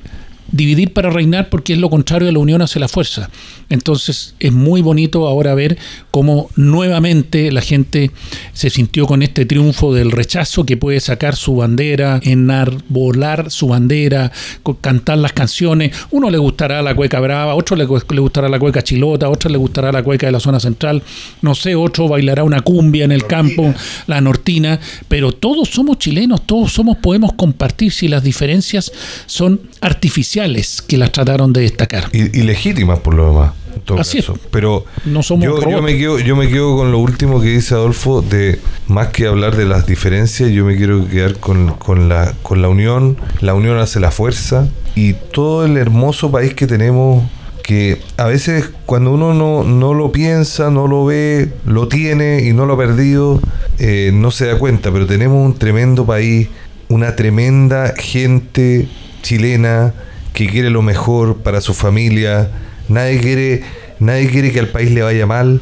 dividir para reinar porque es lo contrario de la unión hace la fuerza. Entonces es muy bonito ahora ver cómo nuevamente la gente se sintió con este triunfo del rechazo que puede sacar su bandera, enarbolar su bandera, cantar las canciones. Uno le gustará la cueca brava, otro le gustará la cueca chilota, otro le gustará la cueca de la zona central, no sé, otro bailará una cumbia en el campo, la nortina, pero todos somos chilenos, todos somos, podemos compartir si las diferencias son artificiales que las trataron de destacar. Y, y legítimas por lo demás. Así es. caso. Pero No somos yo, me quedo, yo me quedo con lo último que dice Adolfo, de más que hablar de las diferencias, yo me quiero quedar con, con la, con la unión. La unión hace la fuerza y todo el hermoso país que tenemos que a veces cuando uno no, no lo piensa, no lo ve, lo tiene y no lo ha perdido, eh, no se da cuenta, pero tenemos un tremendo país, una tremenda gente chilena que quiere lo mejor para su familia, nadie quiere, nadie quiere que al país le vaya mal,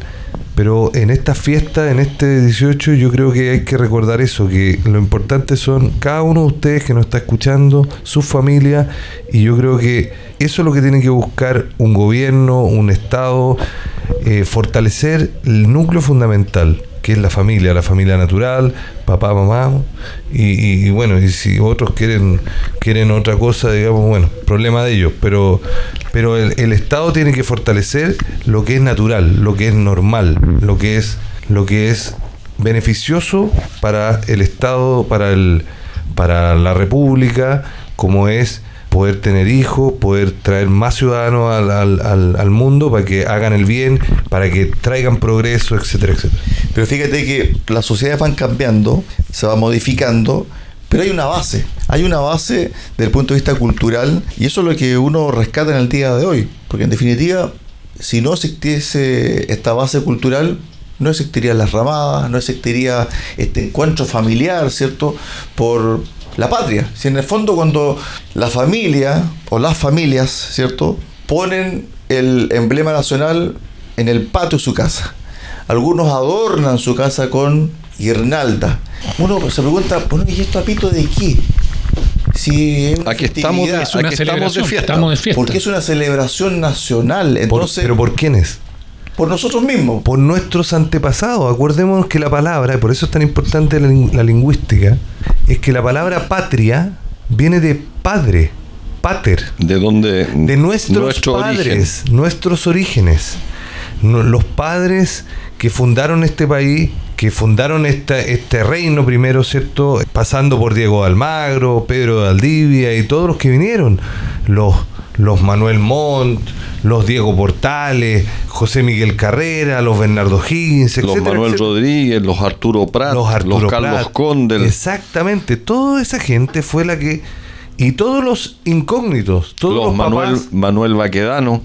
pero en esta fiesta, en este 18, yo creo que hay que recordar eso, que lo importante son cada uno de ustedes que nos está escuchando, su familia, y yo creo que eso es lo que tiene que buscar un gobierno, un Estado, eh, fortalecer el núcleo fundamental, que es la familia, la familia natural, papá, mamá, y, bueno, y si otros quieren, quieren otra cosa, digamos, bueno, problema de ellos, pero, pero el, el Estado tiene que fortalecer lo que es natural, lo que es normal, lo que es, lo que es beneficioso para el Estado, para, el, para la República, como es poder tener hijos, poder traer más ciudadanos al, al, al, mundo para que hagan el bien, para que traigan progreso, etcétera, etcétera. Pero fíjate que las sociedades van cambiando, se va modificando, pero hay una base, hay una base desde el punto de vista cultural y eso es lo que uno rescata en el día de hoy, porque en definitiva, si no existiese esta base cultural, no existirían las ramadas, no existiría este encuentro familiar, ¿cierto? Por la patria. Si en el fondo cuando la familia o las familias, ¿cierto? Ponen el emblema nacional en el patio de su casa. Algunos adornan su casa con guirnalda. Uno se pregunta, bueno, ¿y esto apito de qué? Si aquí estamos, es una aquí estamos de fiesta. Estamos de fiesta. Porque es una celebración nacional. Entonces, ¿Pero por quiénes? Por nosotros mismos. Por nuestros antepasados. Acordémonos que la palabra, y por eso es tan importante la, la lingüística, es que la palabra patria viene de padre, pater. ¿De dónde? De nuestros nuestro padres, origen. nuestros orígenes. Los padres que fundaron este país, que fundaron este, este reino primero, ¿cierto? Pasando por Diego Almagro, Pedro de Aldivia y todos los que vinieron. Los, los Manuel Montt, los Diego Portales, José Miguel Carrera, los Bernardo Higgins, etc. Los Manuel Rodríguez, los Arturo Prat, los, Arturo los Carlos Condel. Exactamente, toda esa gente fue la que... Y todos los incógnitos, todos los, Manuel, Manuel Baquedano.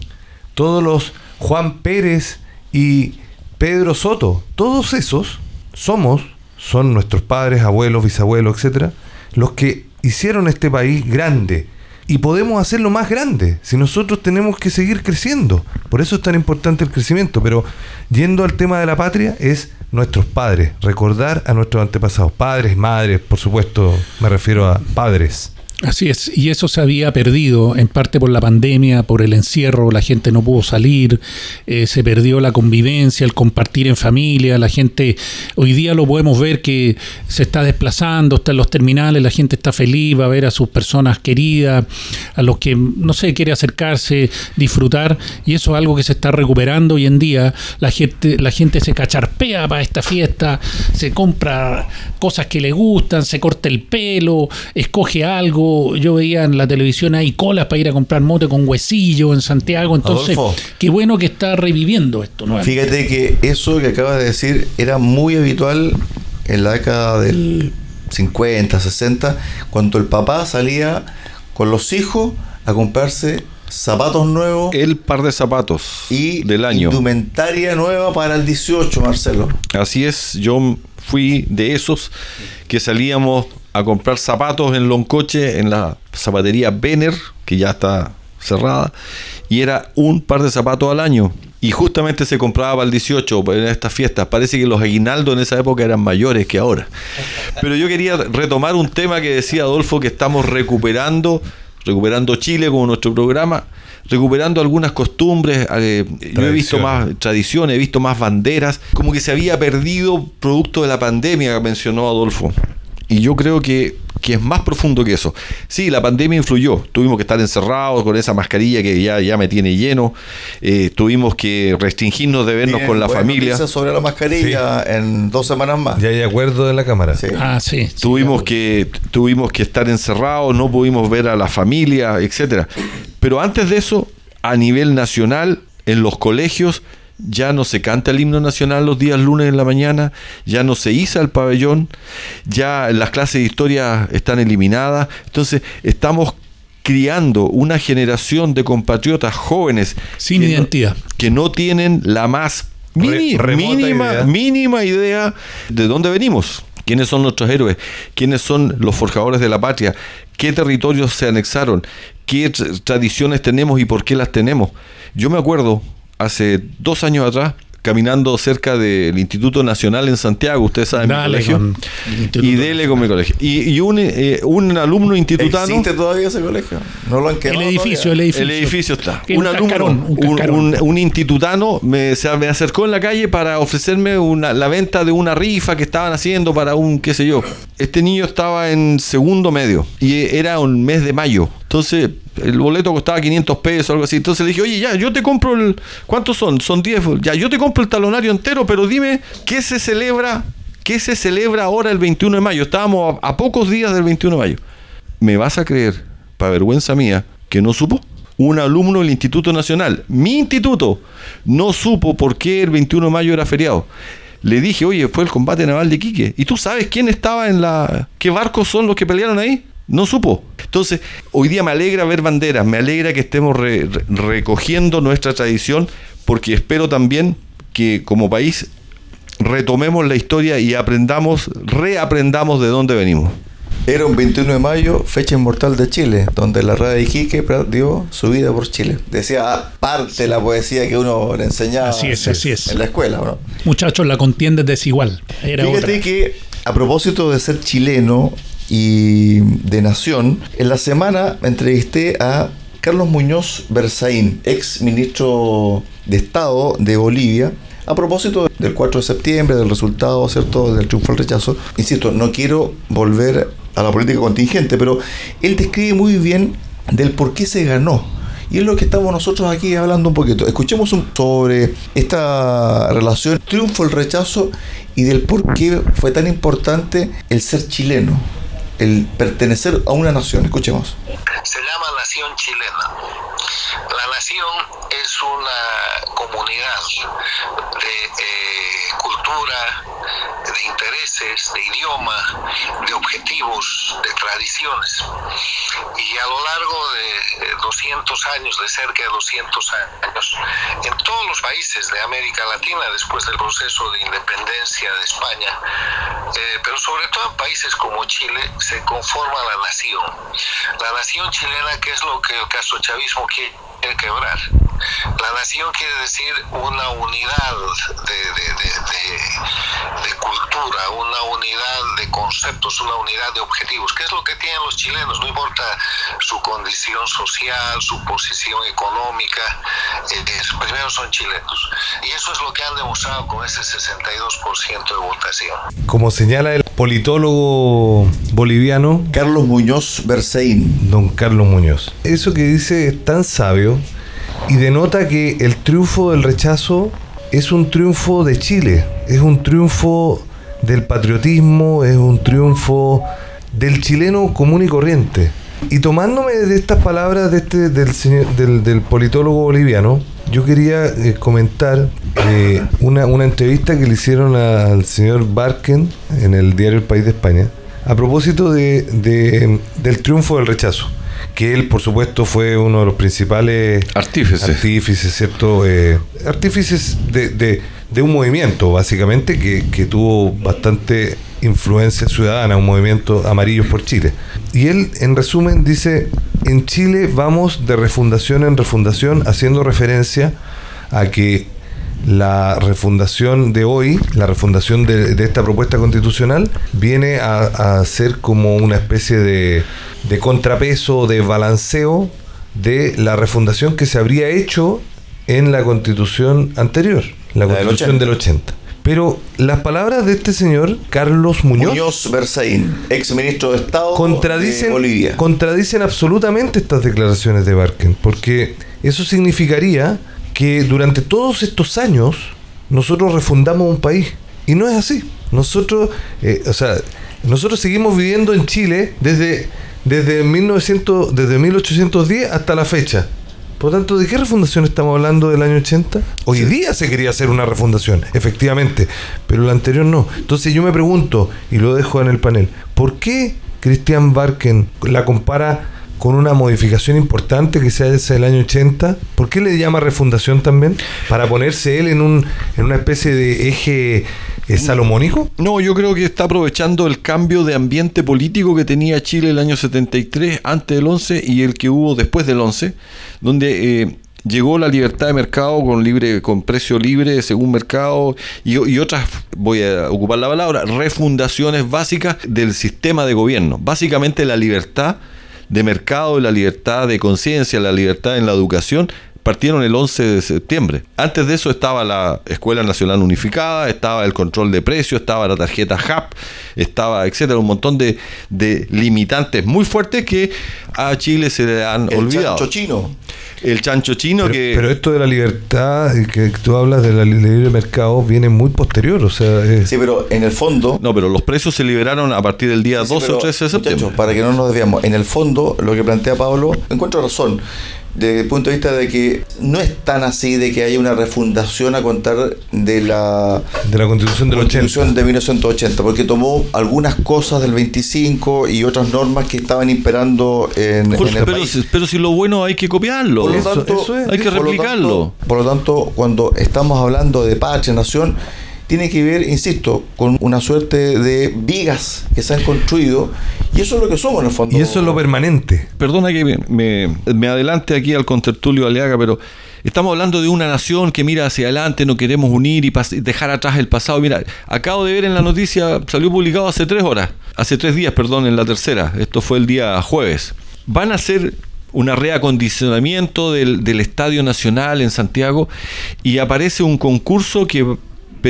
Todos los Juan Pérez y Pedro Soto, todos esos somos, son nuestros padres, abuelos, bisabuelos, etcétera, los que hicieron este país grande, y podemos hacerlo más grande si nosotros tenemos que seguir creciendo. Por eso es tan importante el crecimiento. Pero yendo al tema de la patria, es nuestros padres, recordar a nuestros antepasados, padres, madres, por supuesto, me refiero a padres. Así es, y eso se había perdido en parte por la pandemia, por el encierro, la gente no pudo salir, eh, se perdió la convivencia, el compartir en familia, la gente, hoy día lo podemos ver que se está desplazando, está en los terminales, la gente está feliz, va a ver a sus personas queridas, a los que, no sé, quiere acercarse, disfrutar, y eso es algo que se está recuperando hoy en día, la gente, la gente se cacharpea para esta fiesta, se compra cosas que le gustan, se corta el pelo, escoge algo, yo veía en la televisión hay colas para ir a comprar mote con huesillo en Santiago, entonces qué bueno que está reviviendo esto. Fíjate que eso que acabas de decir era muy habitual en la década del 50, 60, cuando el papá salía con los hijos a comprarse zapatos nuevos. El par de zapatos y del año. Indumentaria nueva para el 18, Marcelo. Así es, yo fui de esos que salíamos a comprar zapatos en Loncoche, en la zapatería Benner, que ya está cerrada, y era un par de zapatos al año. Y justamente se compraba para el 18 en estas fiestas. Parece que los aguinaldos en esa época eran mayores que ahora. Pero yo quería retomar un tema que decía Adolfo que estamos recuperando, recuperando Chile como nuestro programa, recuperando algunas costumbres. Eh, yo he visto más tradiciones, he visto más banderas, como que se había perdido producto de la pandemia que mencionó Adolfo. Y yo creo que, es más profundo que eso. Sí, la pandemia influyó. Tuvimos que estar encerrados con esa mascarilla que ya, ya me tiene lleno. Eh, tuvimos que restringirnos de vernos con la familia. sobre la mascarilla en dos semanas más. Ya hay acuerdo de la Cámara. Ah, sí. Tuvimos, que, tuvimos que estar encerrados, no pudimos ver a la familia, etcétera. Pero antes de eso, a nivel nacional, en los colegios, ya no se canta el himno nacional los días lunes en la mañana, ya no se iza el pabellón, ya las clases de historia están eliminadas. Entonces, estamos criando una generación de compatriotas jóvenes sin identidad que no tienen la más mínima, idea. mínima idea de dónde venimos, quiénes son nuestros héroes, quiénes son los forjadores de la patria, qué territorios se anexaron, qué tradiciones tenemos y por qué las tenemos. Yo me acuerdo hace dos años atrás caminando cerca del Instituto Nacional en Santiago, ustedes saben, mi colegio. y dele con mi colegio. Y, un, eh, un, alumno institutano. ¿Existe todavía ese colegio? No lo han quedado. El edificio, el edificio. El edificio está. Un, alumno, un, un, institutano me, se, me acercó en la calle para ofrecerme una, la venta de una rifa que estaban haciendo para un, qué sé yo. Este niño estaba en segundo medio y era un mes de mayo. Entonces, el boleto costaba 500 pesos o algo así. Entonces le dije, oye, ya, yo te compro el... ¿Cuántos son? Son 10. Ya, yo te compro el talonario entero, pero dime, ¿qué se celebra ¿Qué se celebra ahora el 21 de mayo? Estábamos a, a pocos días del 21 de mayo. ¿Me vas a creer, para vergüenza mía, que no supo? Un alumno del Instituto Nacional, mi instituto, no supo por qué el 21 de mayo era feriado. Le dije, oye, fue el combate naval de Quique. ¿Y tú sabes quién estaba en la... qué barcos son los que pelearon ahí? No supo. Entonces, hoy día me alegra ver banderas, me alegra que estemos re- re- recogiendo nuestra tradición, porque espero también que como país retomemos la historia y aprendamos, reaprendamos de dónde venimos. Era un 21 de mayo, fecha inmortal de Chile, donde la rada de Iquique dio su vida por Chile. Decía parte de la poesía que uno le enseñaba Así es, así es. en la escuela. ¿no? Muchachos, la contienda es desigual. Era Fíjate otra. que a propósito de ser chileno y de nación, en la semana entrevisté a Carlos Muñoz Berzaín, ex ministro de Estado de Bolivia, a propósito del 4 de septiembre, del resultado, ¿cierto?, del triunfo al rechazo. Insisto, no quiero volver a la política contingente, pero él describe muy bien del por qué se ganó. Y es lo que estamos nosotros aquí hablando un poquito. Escuchemos un- sobre esta relación, triunfo, el rechazo y del por qué fue tan importante el ser chileno, el pertenecer a una nación. Escuchemos. se llama Nación Chilena. La nación es una comunidad de eh, cultura, intereses, de idioma, de objetivos, de tradiciones. Y a lo largo de eh, 200 años, de cerca de 200 años, en todos los países de América Latina, después del proceso de independencia de España, eh, pero sobre todo en países como Chile, se conforma la nación. La nación chilena, que es lo que el caso chavismo quiere quebrar. La nación quiere decir una unidad de- de cultura, una unidad de conceptos, una unidad de objetivos, que es lo que tienen los chilenos, no importa su condición social, su posición económica, eh, primero son chilenos. Y eso es lo que han demostrado con ese 62% de votación. Como señala el politólogo boliviano Carlos Muñoz Berzaín. don Carlos Muñoz. Eso que dice es tan sabio y denota que el triunfo del rechazo es un triunfo de Chile, es un triunfo del patriotismo, es un triunfo del chileno común y corriente. Y tomándome de estas palabras de este, del, señor- del, del politólogo boliviano, yo quería eh, comentar eh, una, una entrevista que le hicieron a- al señor Barken en el diario El País de España a propósito de, de- del triunfo del rechazo, que él por supuesto fue uno de los principales Artífices. artífices, ¿cierto? Eh, artífices de, de- de un movimiento, básicamente, que, que tuvo bastante influencia ciudadana, un movimiento Amarillos por Chile. Y él, en resumen, dice, en Chile vamos de refundación en refundación, haciendo referencia a que la refundación de hoy, la refundación de, de esta propuesta constitucional, viene a, a ser como una especie de, de contrapeso, de balanceo de la refundación que se habría hecho en la constitución anterior, la, La del constitución 80. del 80. Pero las palabras de este señor, Carlos Muñoz, Muñoz Berzaín, ex ministro de Estado de contradicen, Bolivia. contradicen absolutamente estas declaraciones de Barken, porque eso significaría que durante todos estos años nosotros refundamos un país. Y no es así. Nosotros, eh, o sea, nosotros seguimos viviendo en Chile desde, desde, 1900, desde 1810 hasta la fecha. Por lo tanto, ¿de qué refundación estamos hablando del año 80? Hoy día se quería hacer una refundación, efectivamente, pero la anterior no. Entonces yo me pregunto, y lo dejo en el panel, ¿por qué Christian Barken la compara con una modificación importante que se hace el año 80? ¿Por qué le llama refundación también? ¿Para ponerse él en, un, en una especie de eje eh, salomónico? No, yo creo que está aprovechando el cambio de ambiente político que tenía Chile el año 73, antes del 11 y el que hubo después del 11, donde eh, llegó la libertad de mercado con libre con precio libre según mercado y, y otras, voy a ocupar la palabra, refundaciones básicas del sistema de gobierno. Básicamente la libertad de mercado, la libertad de conciencia, la libertad en la educación partieron el 11 de septiembre. Antes de eso estaba la Escuela Nacional Unificada, estaba el control de precios, estaba la tarjeta HAP, estaba, etcétera, un montón de, de limitantes muy fuertes que a Chile se le han El olvidado. chancho chino. el chancho chino Pero, que... pero esto de la libertad y que tú hablas de la li- libre mercado viene muy posterior, o sea, es- Sí, pero en el fondo, no, pero los precios se liberaron a partir del día Sí, 12 pero, o 13 de septiembre. muchachos, para que no nos desviamos, en el fondo lo que plantea Pablo, encuentro razón, desde el punto de vista de que no es tan así de que haya una refundación a contar de la de la constitución del 80. Constitución de 1980, porque tomó algunas cosas del 25 y otras normas que estaban imperando en, Jorge, en el pero, país. si- pero si lo bueno hay que copiarlo. Por lo Eso- tanto, eso es. Hay que por lo replicarlo. tanto- Por lo tanto, cuando estamos hablando de patria, nación, tiene que ver, insisto, con una suerte de vigas que se han construido y eso es lo que somos en el fondo. Y eso es lo permanente. Perdona que me, me- me adelante aquí al contertulio Aleaga, pero estamos hablando de una nación que mira hacia adelante, no queremos unir y dejar atrás el pasado. Mira, acabo de ver en la noticia, salió publicado hace tres horas, hace tres días, perdón, en la tercera. Esto fue el día jueves. Van a hacer un reacondicionamiento del, del Estadio Nacional en Santiago y aparece un concurso que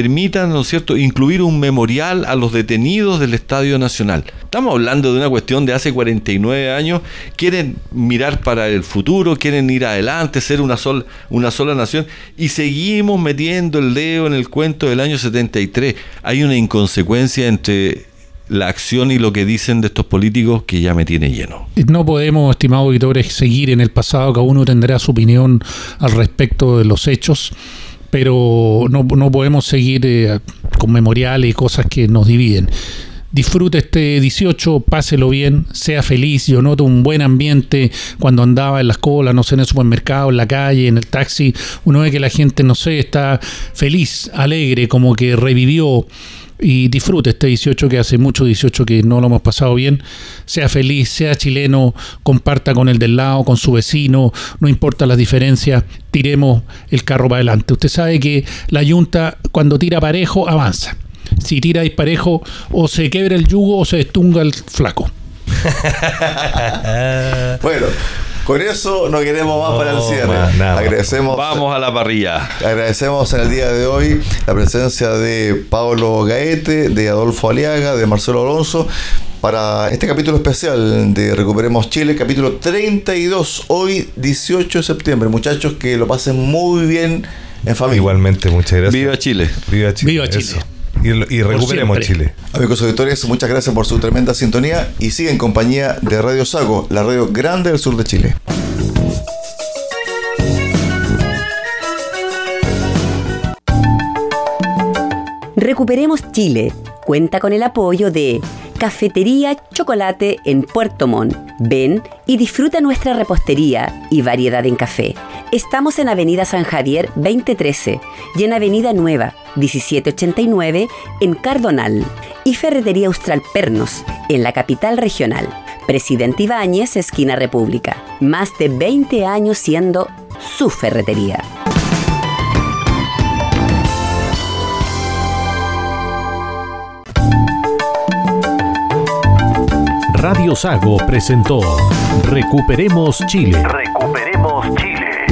permita, ¿no es cierto?, incluir un memorial a los detenidos del Estadio Nacional. Estamos hablando de una cuestión de hace 49 años. Quieren mirar para el futuro, quieren ir adelante, ser una, sol- una sola nación y seguimos metiendo el dedo en el cuento del año 73. Hay una inconsecuencia entre la acción y lo que dicen de estos políticos que ya me tiene lleno. No podemos, estimados auditores, seguir en el pasado, cada uno tendrá su opinión al respecto de los hechos, pero no, no podemos seguir eh, con memoriales y cosas que nos dividen. Disfrute este 18, páselo bien, sea feliz. Yo noto un buen ambiente cuando andaba en las colas, no sé, en el supermercado, en la calle, en el taxi. Uno ve que la gente, no sé, está feliz, alegre, como que revivió y disfrute este 18 que hace mucho 18 que no lo hemos pasado bien. Sea feliz, sea chileno, comparta con el del lado, con su vecino, no importa las diferencias, tiremos el carro para adelante. Usted sabe que la yunta cuando tira parejo avanza. Si tira disparejo o se quebra el yugo o se destunga el flaco. Bueno, con eso no queremos más para el No, cierre. más. Agradecemos. Vamos a la parrilla. Agradecemos en el día de hoy la presencia de Pablo Gaete, de Adolfo Aliaga, de Marcelo Alonso para este capítulo especial de Recuperemos Chile, capítulo 32, hoy 18 de septiembre. Muchachos, que lo pasen muy bien en familia. Igualmente, muchas gracias. Viva Chile. Viva Chile. Viva Chile. eso. Y, y recuperemos. Chile. Amigos auditores, muchas gracias por su tremenda sintonía y sigue en compañía de Radio Sago, la radio grande del sur de Chile. Recuperemos Chile. Cuenta con el apoyo de Cafetería Chocolate en Puerto Montt. Ven y disfruta nuestra repostería y variedad en café. Estamos en Avenida San Javier 2013 y en Avenida Nueva 1789 en Cardonal. Y Ferretería Austral Pernos en la capital regional. Presidente Ibáñez, esquina República. Más de 20 años siendo su ferretería. Radio Sago presentó Recuperemos Chile.